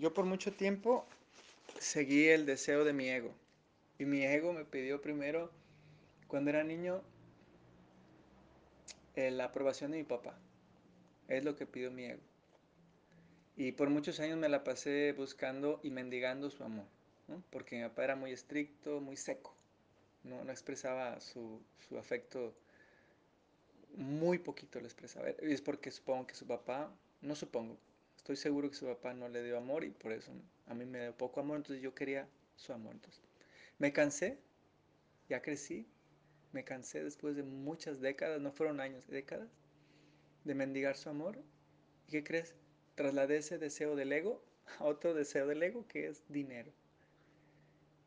yo por mucho tiempo seguí el deseo de mi ego. Y mi ego me pidió primero, cuando era niño, la aprobación de mi papá. Es lo que pidió mi ego. Y por muchos años me la pasé buscando y mendigando su amor, porque mi papá era muy estricto, muy seco, no, no expresaba su, su, afecto, muy poquito lo expresaba. Y es porque supongo que su papá, no supongo, estoy seguro que su papá no le dio amor y por eso a mí me dio poco amor, entonces yo quería su amor. Entonces, me cansé, ya crecí, me cansé después de muchas décadas, no fueron años, décadas, de mendigar su amor. ¿Y qué crees? trasladé ese deseo del ego a otro deseo del ego que es dinero.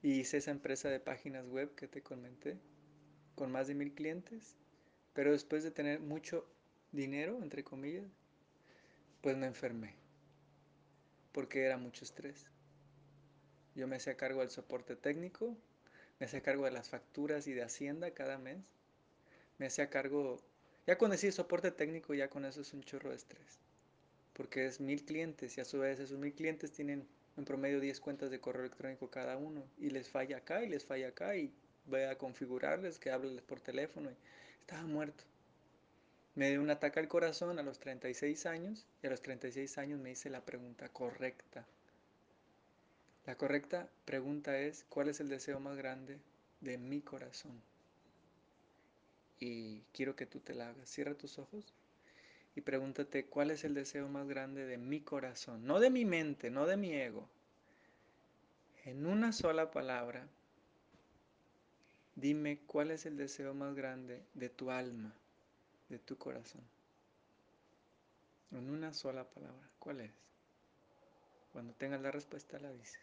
Y hice esa empresa de páginas web que te comenté, con más de mil clientes, pero después de tener mucho dinero, entre comillas, pues me enfermé, porque era mucho estrés. Yo me hacía cargo del soporte técnico, me hacía cargo de las facturas y de Hacienda cada mes, me hacía cargo, ya con decir soporte técnico, ya con eso es un chorro de estrés porque es mil clientes y a su vez esos mil clientes tienen en promedio 10 cuentas de correo electrónico cada uno y les falla acá y les falla acá y voy a configurarles que hablen por teléfono y estaba muerto. Me dio un ataque al corazón a los 36 años y a los 36 años me hice la pregunta correcta. La correcta pregunta es, ¿cuál es el deseo más grande de mi corazón? Y quiero que tú te la hagas. Cierra tus ojos y pregúntate cuál es el deseo más grande de mi corazón, no de mi mente, no de mi ego. En una sola palabra, dime cuál es el deseo más grande de tu alma, de tu corazón. En una sola palabra, ¿cuál es? Cuando tengas la respuesta la dices.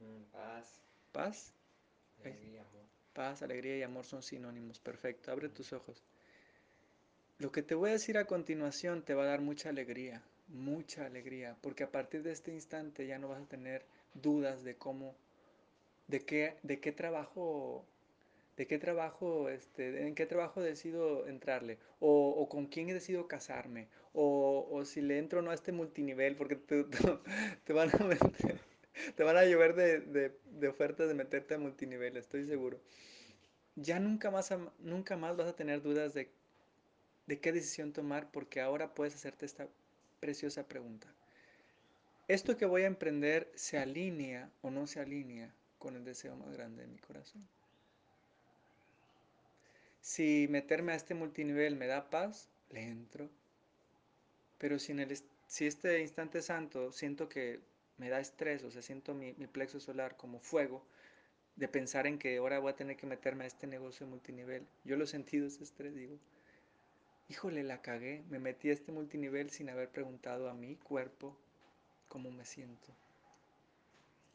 Mm, paz. ¿Paz? Alegría, amor. Paz, alegría y amor son sinónimos. Perfecto, abre tus ojos. Lo que te voy a decir a continuación te va a dar mucha alegría, mucha alegría, porque a partir de este instante ya no vas a tener dudas de cómo, de qué, de qué trabajo, de qué trabajo, este, en qué trabajo decido entrarle, o, o con quién he decidido casarme, o, o, si le entro no a este multinivel, porque te, te, te van a meter te van a llover de, de, de, ofertas de meterte a multinivel, estoy seguro. Ya nunca más, nunca más vas a tener dudas de, de qué decisión tomar porque ahora puedes hacerte esta preciosa pregunta. ¿Esto que voy a emprender se alinea o no se alinea con el deseo más grande de mi corazón? Si meterme a este multinivel me da paz, le entro. Pero si, en el, si este instante santo siento que me da estrés, o sea, siento mi, plexo solar como fuego, de pensar en que ahora voy a tener que meterme a este negocio multinivel. Yo lo he sentido ese estrés, digo, híjole, la cagué, me metí a este multinivel sin haber preguntado a mi cuerpo cómo me siento.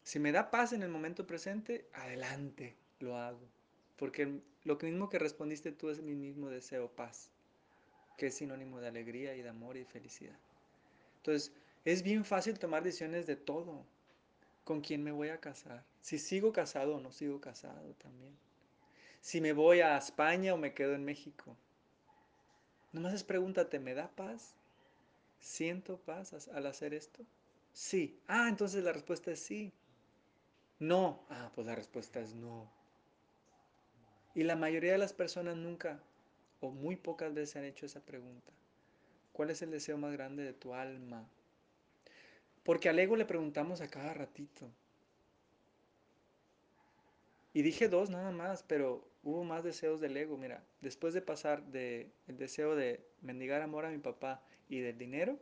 Si me da paz en el momento presente, adelante, lo hago. Porque lo mismo que respondiste tú es mi mismo deseo, paz, que es sinónimo de alegría y de amor y felicidad. Entonces, es bien fácil tomar decisiones de todo. ¿Con quién me voy a casar? Si sigo casado o no sigo casado también. Si me voy a España o me quedo en México. Nomás es pregúntate, ¿me da paz? ¿Siento paz al hacer esto? Sí. Ah, entonces la respuesta es sí. No. Ah, pues la respuesta es no. Y la mayoría de las personas nunca o muy pocas veces han hecho esa pregunta. ¿Cuál es el deseo más grande de tu alma? Porque al ego le preguntamos a cada ratito. Y dije dos nada más, pero hubo más deseos del ego. Mira, después de pasar del el deseo de mendigar amor a mi papá y del dinero,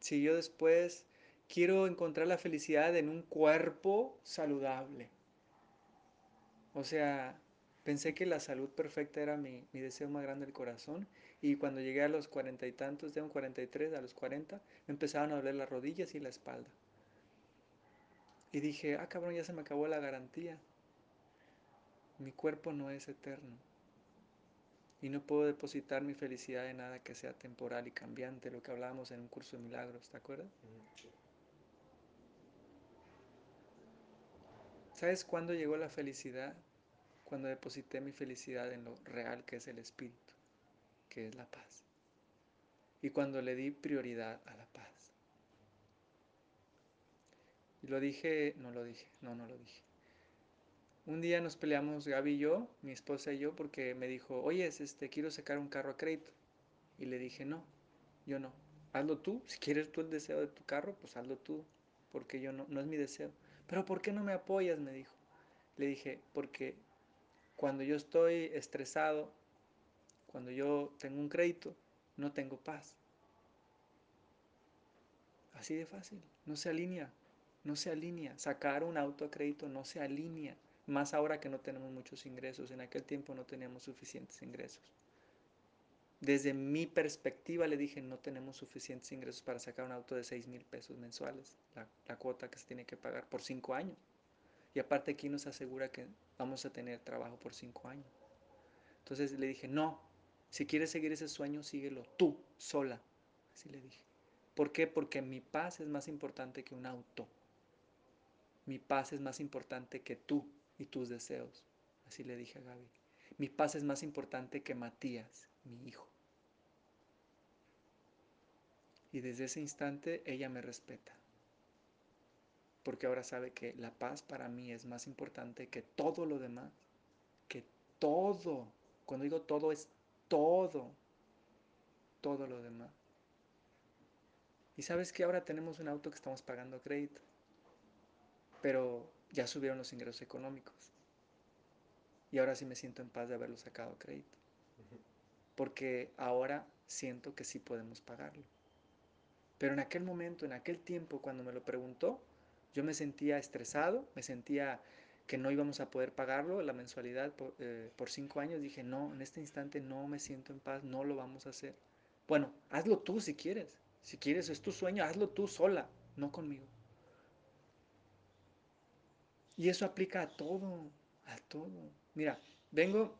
siguió después, quiero encontrar la felicidad en un cuerpo saludable. O sea, pensé que la salud perfecta era mi, mi deseo más grande del corazón. Y cuando llegué a los cuarenta y tantos, de un 43 a los 40, me empezaban a doler las rodillas y la espalda. Y dije, ah, cabrón, ya se me acabó la garantía. Mi cuerpo no es eterno. Y no puedo depositar mi felicidad en nada que sea temporal y cambiante, lo que hablábamos en un curso de milagros, ¿te acuerdas? ¿Sabes cuándo llegó la felicidad? Cuando deposité mi felicidad en lo real que es el espíritu, que es la paz. y cuando le di prioridad a la paz. Y lo dije, no lo dije, no, no lo dije. Un día nos peleamos Gaby y yo, mi esposa y yo, porque me dijo, oye, este, quiero sacar un carro a crédito. Y le dije, no, yo no. Hazlo tú, si quieres tú el deseo de tu carro, pues hazlo tú, porque yo no, no es mi deseo. Pero ¿por qué no me apoyas? Me dijo. Le dije, porque cuando yo estoy estresado, cuando yo tengo un crédito, no tengo paz. Así de fácil, no se alinea, no se alinea. Sacar un auto a crédito no se alinea, más ahora que no tenemos muchos ingresos. En aquel tiempo no teníamos suficientes ingresos. Desde mi perspectiva le dije, no tenemos suficientes ingresos para sacar un auto de 6 mil pesos mensuales, la, la, cuota que se tiene que pagar por 5 años. Y aparte aquí nos asegura que vamos a tener trabajo por 5 años. Entonces le dije, no, si quieres seguir ese sueño, síguelo tú, sola. Así le dije. ¿Por qué? Porque mi paz es más importante que un auto. Mi paz es más importante que tú y tus deseos. Así le dije a Gaby. Mi paz es más importante que Matías, mi hijo. Y desde ese instante ella me respeta. Porque ahora sabe que la paz para mí es más importante que todo lo demás. Que todo. Cuando digo todo es todo. Todo lo demás. Y sabes que ahora tenemos un auto que estamos pagando crédito. Pero ya subieron los ingresos económicos. Y ahora sí me siento en paz de haberlo sacado crédito. Porque ahora siento que sí podemos pagarlo. Pero en aquel momento, en aquel tiempo, cuando me lo preguntó, yo me sentía estresado, me sentía que no íbamos a poder pagarlo, la mensualidad por, eh, por, cinco años. Dije, no, en este instante no me siento en paz, no lo vamos a hacer. Bueno, hazlo tú si quieres. Si quieres, es tu sueño, hazlo tú sola, no conmigo. Y eso aplica a todo, a todo. Mira, vengo,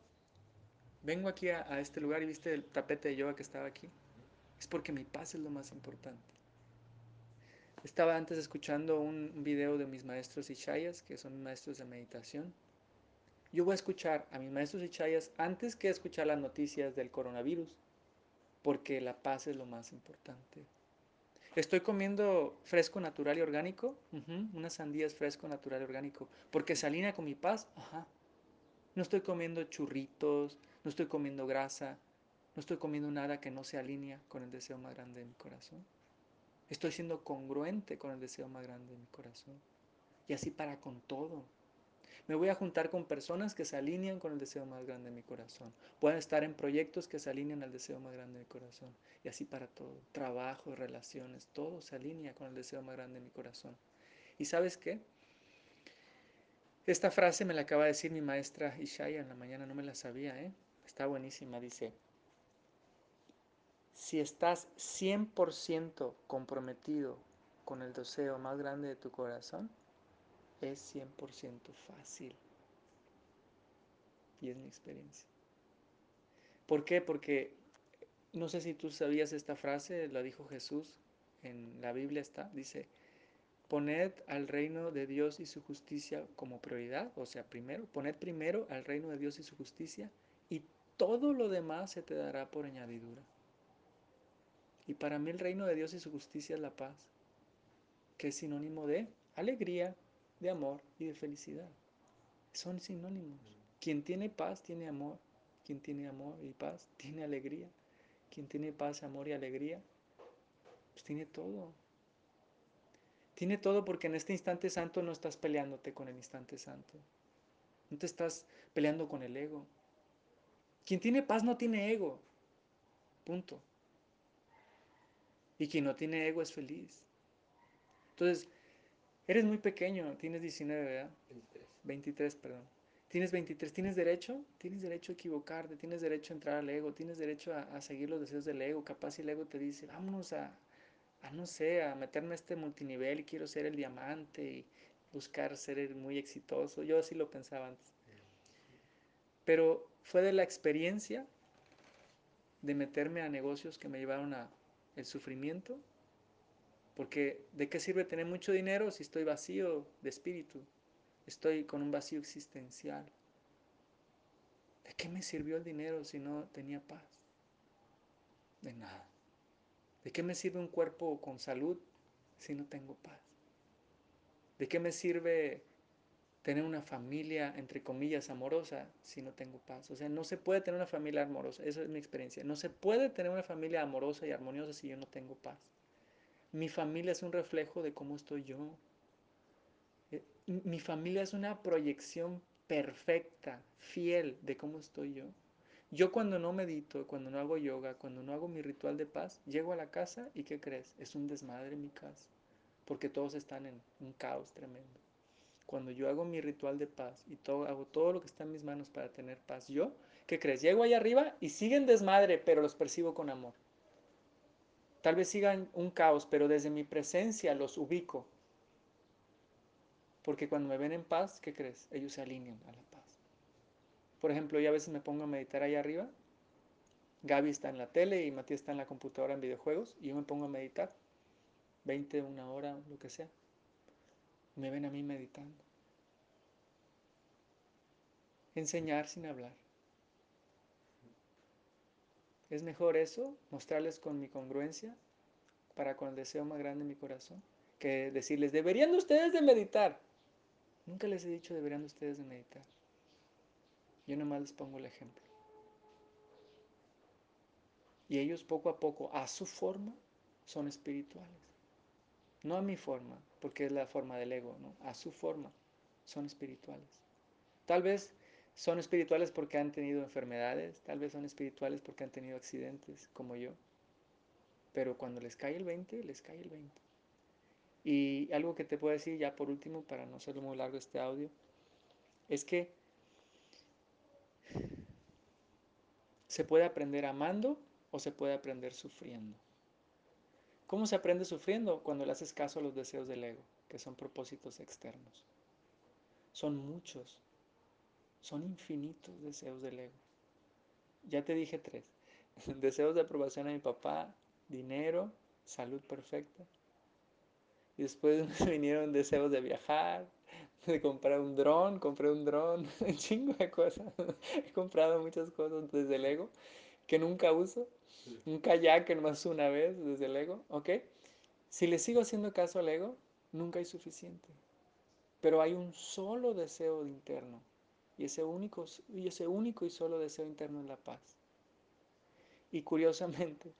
vengo aquí a, a, este lugar y viste el tapete de yoga que estaba aquí. Es porque mi paz es lo más importante. Estaba antes escuchando un video de mis maestros Ishayas, que son maestros de meditación. Yo voy a escuchar a mis maestros Ishayas antes que escuchar las noticias del coronavirus, porque la paz es lo más importante. Estoy comiendo fresco, natural y orgánico, uh -huh, unas sandías fresco, natural y orgánico, porque se alinea con mi paz. Ajá. No estoy comiendo churritos, no estoy comiendo grasa, no estoy comiendo nada que no se alinea con el deseo más grande de mi corazón. Estoy siendo congruente con el deseo más grande de mi corazón. Y así para con todo. Me voy a juntar con personas que se alinean con el deseo más grande de mi corazón. Voy a estar en proyectos que se alinean al deseo más grande de mi corazón. Y así para todo. Trabajo, relaciones, todo se alinea con el deseo más grande de mi corazón. ¿Y sabes qué? Esta frase me la acaba de decir mi maestra Ishaya en la mañana, no me la sabía, ¿eh? Está buenísima, dice, si estás 100% comprometido con el deseo más grande de tu corazón, es 100% fácil. Y es mi experiencia. ¿Por qué? Porque no sé si tú sabías esta frase, la dijo Jesús, en la Biblia está, dice, poned al reino de Dios y su justicia como prioridad, o sea, primero, poned primero al reino de Dios y su justicia y todo lo demás se te dará por añadidura. Y para mí el reino de Dios y su justicia es la paz, que es sinónimo de alegría, de amor y de felicidad. Son sinónimos. Quien tiene paz tiene amor. Quien tiene amor y paz tiene alegría. Quien tiene paz, amor y alegría, pues tiene todo. Tiene todo porque en este instante santo no estás peleándote con el instante santo. No te estás peleando con el ego. Quien tiene paz no tiene ego. Punto. Y quien no tiene ego es feliz. Entonces, eres muy pequeño, tienes 19, ¿verdad? 23. 23, perdón. Tienes 23, ¿tienes derecho? Tienes derecho a equivocarte, tienes derecho a entrar al ego, tienes derecho a, a seguir los deseos del ego. Capaz si el ego te dice, vámonos a, a, no sé, a meterme a este multinivel y quiero ser el diamante y buscar ser muy exitoso. Yo así lo pensaba antes. Pero fue de la experiencia de meterme a negocios que me llevaron a el sufrimiento. Porque ¿de qué sirve tener mucho dinero si estoy vacío de espíritu? Estoy con un vacío existencial. ¿De qué me sirvió el dinero si no tenía paz? De nada. ¿De qué me sirve un cuerpo con salud si no tengo paz? ¿De qué me sirve tener una familia, entre comillas, amorosa si no tengo paz? O sea, no se puede tener una familia amorosa, esa es mi experiencia. No se puede tener una familia amorosa y armoniosa si yo no tengo paz. Mi familia es un reflejo de cómo estoy yo. Eh, mi familia es una proyección perfecta, fiel de cómo estoy yo. Yo cuando no medito, cuando no hago yoga, cuando no hago mi ritual de paz, llego a la casa y ¿qué crees? Es un desmadre mi casa, porque todos están en un caos tremendo. Cuando yo hago mi ritual de paz y todo, hago todo lo que está en mis manos para tener paz, yo, ¿qué crees? Llego allá arriba y siguen desmadre, pero los percibo con amor. Tal vez sigan un caos, pero desde mi presencia los ubico. Porque cuando me ven en paz, ¿qué crees? Ellos se alinean a la paz. Por ejemplo, yo a veces me pongo a meditar ahí arriba. Gaby está en la tele y Matías está en la computadora en videojuegos y yo me pongo a meditar. 20, una hora, lo que sea. Me ven a mí meditando. Enseñar sin hablar. Es mejor eso, mostrarles con mi congruencia para con el deseo más grande de mi corazón, que decirles, deberían ustedes de meditar. Nunca les he dicho deberían ustedes de meditar. Yo nomás les pongo el ejemplo. Y ellos poco a poco, a su forma, son espirituales. No a mi forma, porque es la forma del ego, ¿no? A su forma, son espirituales. Tal vez son espirituales porque han tenido enfermedades, tal vez son espirituales porque han tenido accidentes, como yo. Pero cuando les cae el 20, les cae el 20. Y algo que te puedo decir ya por último, para no ser muy largo este audio, es que se puede aprender amando o se puede aprender sufriendo. ¿Cómo se aprende sufriendo? Cuando le haces caso a los deseos del ego, que son propósitos externos. Son muchos, son infinitos deseos del ego. Ya te dije tres. Deseos de aprobación a mi papá, dinero, salud perfecta. Y después me vinieron deseos de viajar, de comprar un dron, compré un dron, un chingo de cosas. He comprado muchas cosas desde el ego que nunca uso. Un kayak más una vez desde el ego, ¿ok? Si le sigo haciendo caso al ego, nunca hay suficiente. Pero hay un solo deseo interno. Y ese único y, ese único y solo deseo interno es la paz. Y curiosamente,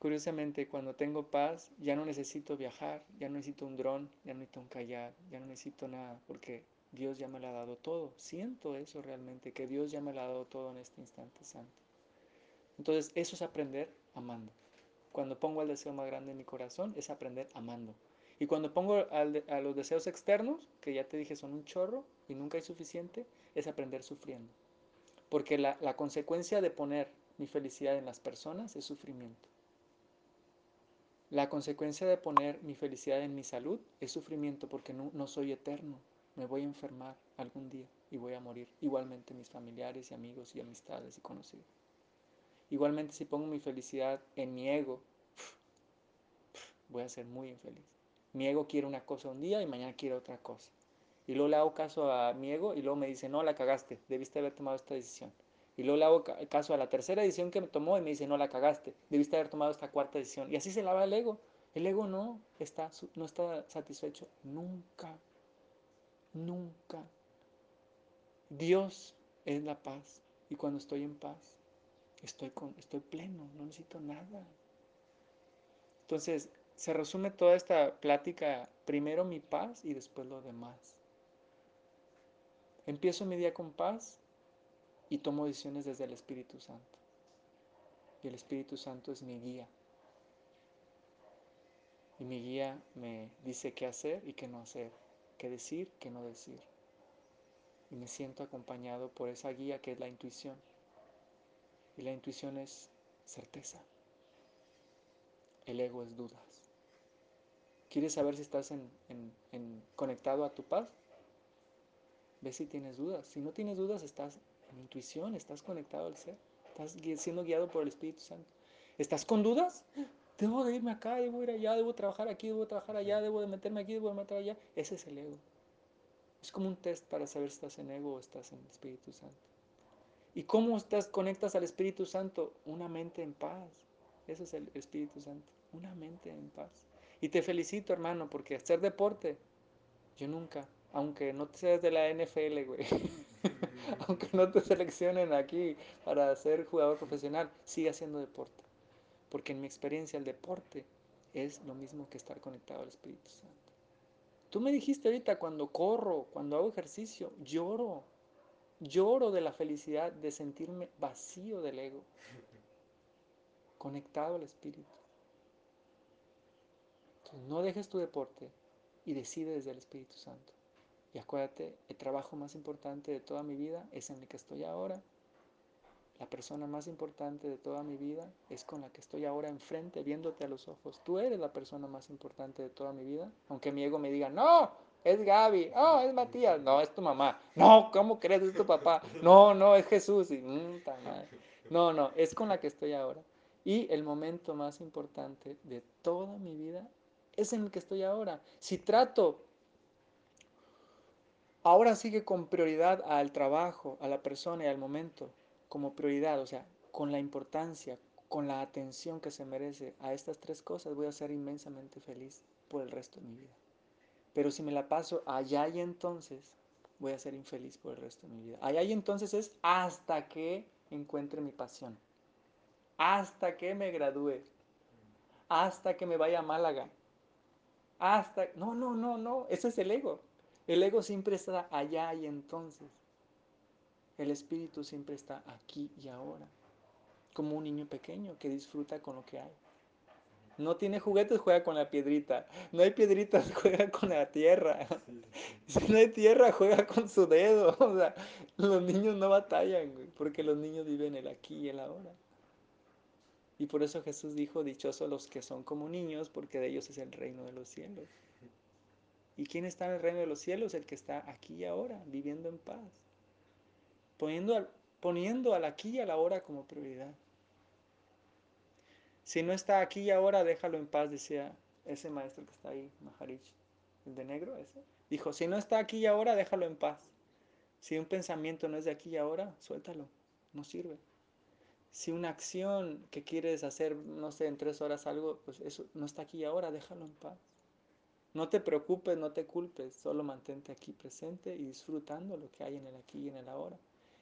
curiosamente, cuando tengo paz, ya no necesito viajar, ya no necesito un dron, ya no necesito un kayak, ya no necesito nada, porque Dios ya me lo ha dado todo. Siento eso realmente, que Dios ya me lo ha dado todo en este instante santo. Entonces, eso es aprender amando. Cuando pongo el deseo más grande en mi corazón, es aprender amando. Y cuando pongo a los deseos externos, que ya te dije son un chorro y nunca hay suficiente, es aprender sufriendo. Porque la, consecuencia de poner mi felicidad en las personas es sufrimiento. La consecuencia de poner mi felicidad en mi salud es sufrimiento porque no, no soy eterno. Me voy a enfermar algún día y voy a morir. Igualmente mis familiares y amigos y amistades y conocidos. Igualmente si pongo mi felicidad en mi ego, voy a ser muy infeliz. Mi ego quiere una cosa un día y mañana quiere otra cosa. Y luego le hago caso a mi ego y luego me dice, no, la cagaste, debiste haber tomado esta decisión. Y luego le hago caso a la tercera decisión que me tomó y me dice, no, la cagaste, debiste haber tomado esta cuarta decisión. Y así se lava el ego. El ego no está, no está satisfecho nunca, nunca. Dios es la paz. Y cuando estoy en paz, estoy, con, estoy pleno, no necesito nada. Entonces, se resume toda esta plática, primero mi paz y después lo demás. Empiezo mi día con paz y tomo decisiones desde el Espíritu Santo. Y el Espíritu Santo es mi guía. Y mi guía me dice qué hacer y qué no hacer, qué decir, qué no decir. Y me siento acompañado por esa guía que es la intuición. Y la intuición es certeza. El ego es dudas. ¿Quieres saber si estás en, conectado a tu paz? Ve si tienes dudas. Si no tienes dudas, estás en intuición, estás conectado al ser. Estás siendo guiado por el Espíritu Santo. ¿Estás con dudas? Debo de irme acá, debo ir allá, debo trabajar aquí, debo trabajar allá, debo de meterme aquí, debo de meter allá. Ese es el ego. Es como un test para saber si estás en ego o estás en el Espíritu Santo. ¿Y cómo estás, conectas al Espíritu Santo? Una mente en paz. Eso es el Espíritu Santo, una mente en paz. Y te felicito, hermano, porque hacer deporte, yo nunca, aunque no te seas de la NFL, güey, aunque no te seleccionen aquí para ser jugador profesional, sigue haciendo deporte. Porque en mi experiencia el deporte es lo mismo que estar conectado al Espíritu Santo. Tú me dijiste ahorita cuando corro, cuando hago ejercicio, lloro. Lloro de la felicidad de sentirme vacío del ego, conectado al Espíritu. Entonces, no dejes tu deporte y decide desde el Espíritu Santo. Y acuérdate, el trabajo más importante de toda mi vida es en el que estoy ahora la persona más importante de toda mi vida es con la que estoy ahora enfrente, viéndote a los ojos. Tú eres la persona más importante de toda mi vida. Aunque mi ego me diga, no, es Gaby, no, es Matías, no, es tu mamá. No, ¿cómo crees? Es tu papá. No, no, es Jesús. Y, mmm, no, no, es con la que estoy ahora. Y el momento más importante de toda mi vida es en el que estoy ahora. Si trato ahora sigue con prioridad al trabajo, a la persona y al momento como prioridad, o sea, con la importancia, con la atención que se merece a estas tres cosas, voy a ser inmensamente feliz por el resto de mi vida. Pero si me la paso allá y entonces, voy a ser infeliz por el resto de mi vida. Allá y entonces es hasta que encuentre mi pasión, hasta que me gradúe, hasta que me vaya a Málaga, hasta... No, no, no, no, ese es el ego. El ego siempre está allá y entonces. El espíritu siempre está aquí y ahora, como un niño pequeño que disfruta con lo que hay. No tiene juguetes, juega con la piedrita. No hay piedritas, juega con la tierra. Si no hay tierra, juega con su dedo. O sea, los niños no batallan, porque los niños viven el aquí y el ahora. Y por eso Jesús dijo, dichosos los que son como niños, porque de ellos es el reino de los cielos. ¿Y quién está en el reino de los cielos? El que está aquí y ahora, viviendo en paz poniendo al, poniendo al aquí y a la hora como prioridad. Si no está aquí y ahora, déjalo en paz, decía ese maestro que está ahí, Maharich, el de negro, ese. Dijo, si no está aquí y ahora, déjalo en paz. Si un pensamiento no es de aquí y ahora, suéltalo, no sirve. Si una acción que quieres hacer, no sé, en tres horas algo, pues eso no está aquí y ahora, déjalo en paz. No te preocupes, no te culpes, solo mantente aquí presente y disfrutando lo que hay en el aquí y en el ahora.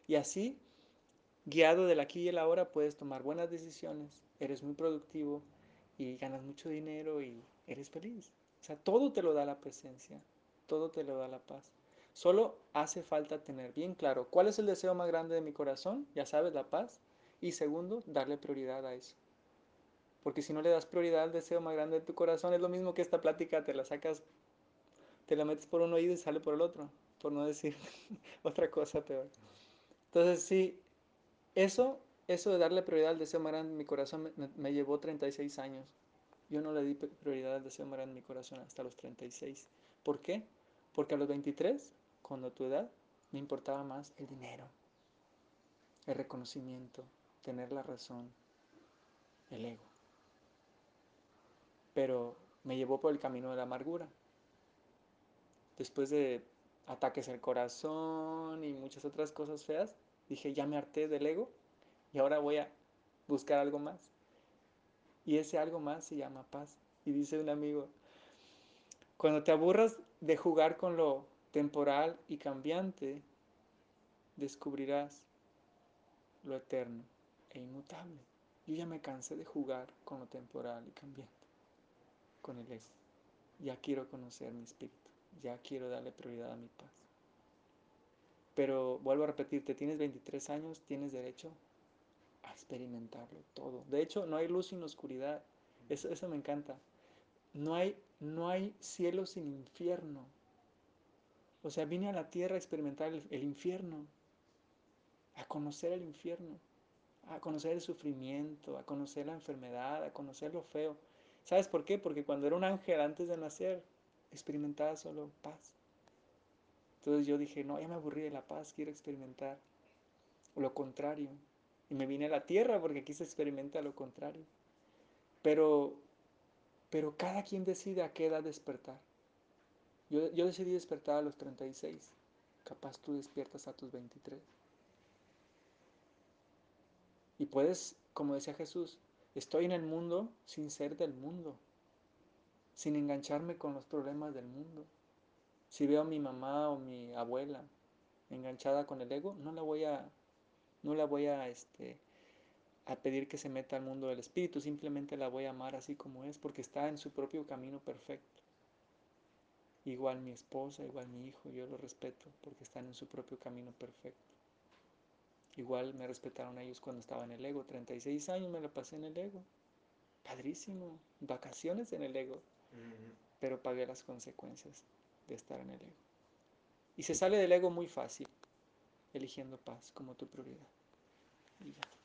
Y así, guiado del aquí y el ahora, puedes tomar buenas decisiones, eres muy productivo y ganas mucho dinero y eres feliz. O sea, todo te lo da la presencia, todo te lo da la paz. Solo hace falta tener bien claro cuál es el deseo más grande de mi corazón, ya sabes, la paz. Y segundo, darle prioridad a eso. Porque si no le das prioridad al deseo más grande de tu corazón, es lo mismo que esta plática, te la sacas, te la metes por un oído y sale por el otro, por no decir otra cosa peor. Entonces, sí, eso, eso de darle prioridad al deseo más en mi corazón me, llevó 36 años. Yo no le di prioridad al deseo más en mi corazón hasta los 36. ¿Por qué? Porque a los 23, cuando tu edad, me importaba más el dinero, el reconocimiento, tener la razón, el ego. Pero me llevó por el camino de la amargura. Después de ataques al corazón y muchas otras cosas feas, Dije, ya me harté del ego y ahora voy a buscar algo más. Y ese algo más se llama paz. Y dice un amigo, cuando te aburras de jugar con lo temporal y cambiante, descubrirás lo eterno e inmutable. Yo ya me cansé de jugar con lo temporal y cambiante, con el ego. Ya quiero conocer mi espíritu, ya quiero darle prioridad a mi paz. Pero vuelvo a repetirte, tienes 23 años, tienes derecho a experimentarlo todo. De hecho, no hay luz sin oscuridad. Eso, eso me encanta. No hay, no hay cielo sin infierno. O sea, vine a la tierra a experimentar el, el infierno, a conocer el infierno, a conocer el sufrimiento, a conocer la enfermedad, a conocer lo feo. ¿Sabes por qué? Porque cuando era un ángel antes de nacer, experimentaba solo paz. Entonces yo dije, no, ya me aburrí de la paz, quiero experimentar lo contrario. Y me vine a la tierra porque quise experimentar lo contrario. Pero, pero cada quien decide a qué edad despertar. Yo, yo decidí despertar a los 36. Capaz tú despiertas a tus 23. Y puedes, como decía Jesús, Estoy en el mundo sin ser del mundo, sin engancharme con los problemas del mundo. Si veo a mi mamá o mi abuela enganchada con el ego, no la voy a, no la voy a, este, a pedir que se meta al mundo del espíritu, simplemente la voy a amar así como es, porque está en su propio camino perfecto. Igual mi esposa, igual mi hijo, yo lo respeto porque están en su propio camino perfecto. Igual me respetaron ellos cuando estaba en el ego. 36 años me la pasé en el ego. Padrísimo. Vacaciones en el ego. Pero pagué las consecuencias de estar en el ego. Y se sale del ego muy fácil, eligiendo paz como tu prioridad. Y ya.